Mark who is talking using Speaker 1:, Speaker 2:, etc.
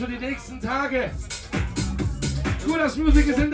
Speaker 1: für die nächsten Tage. Cool, dass Music ist in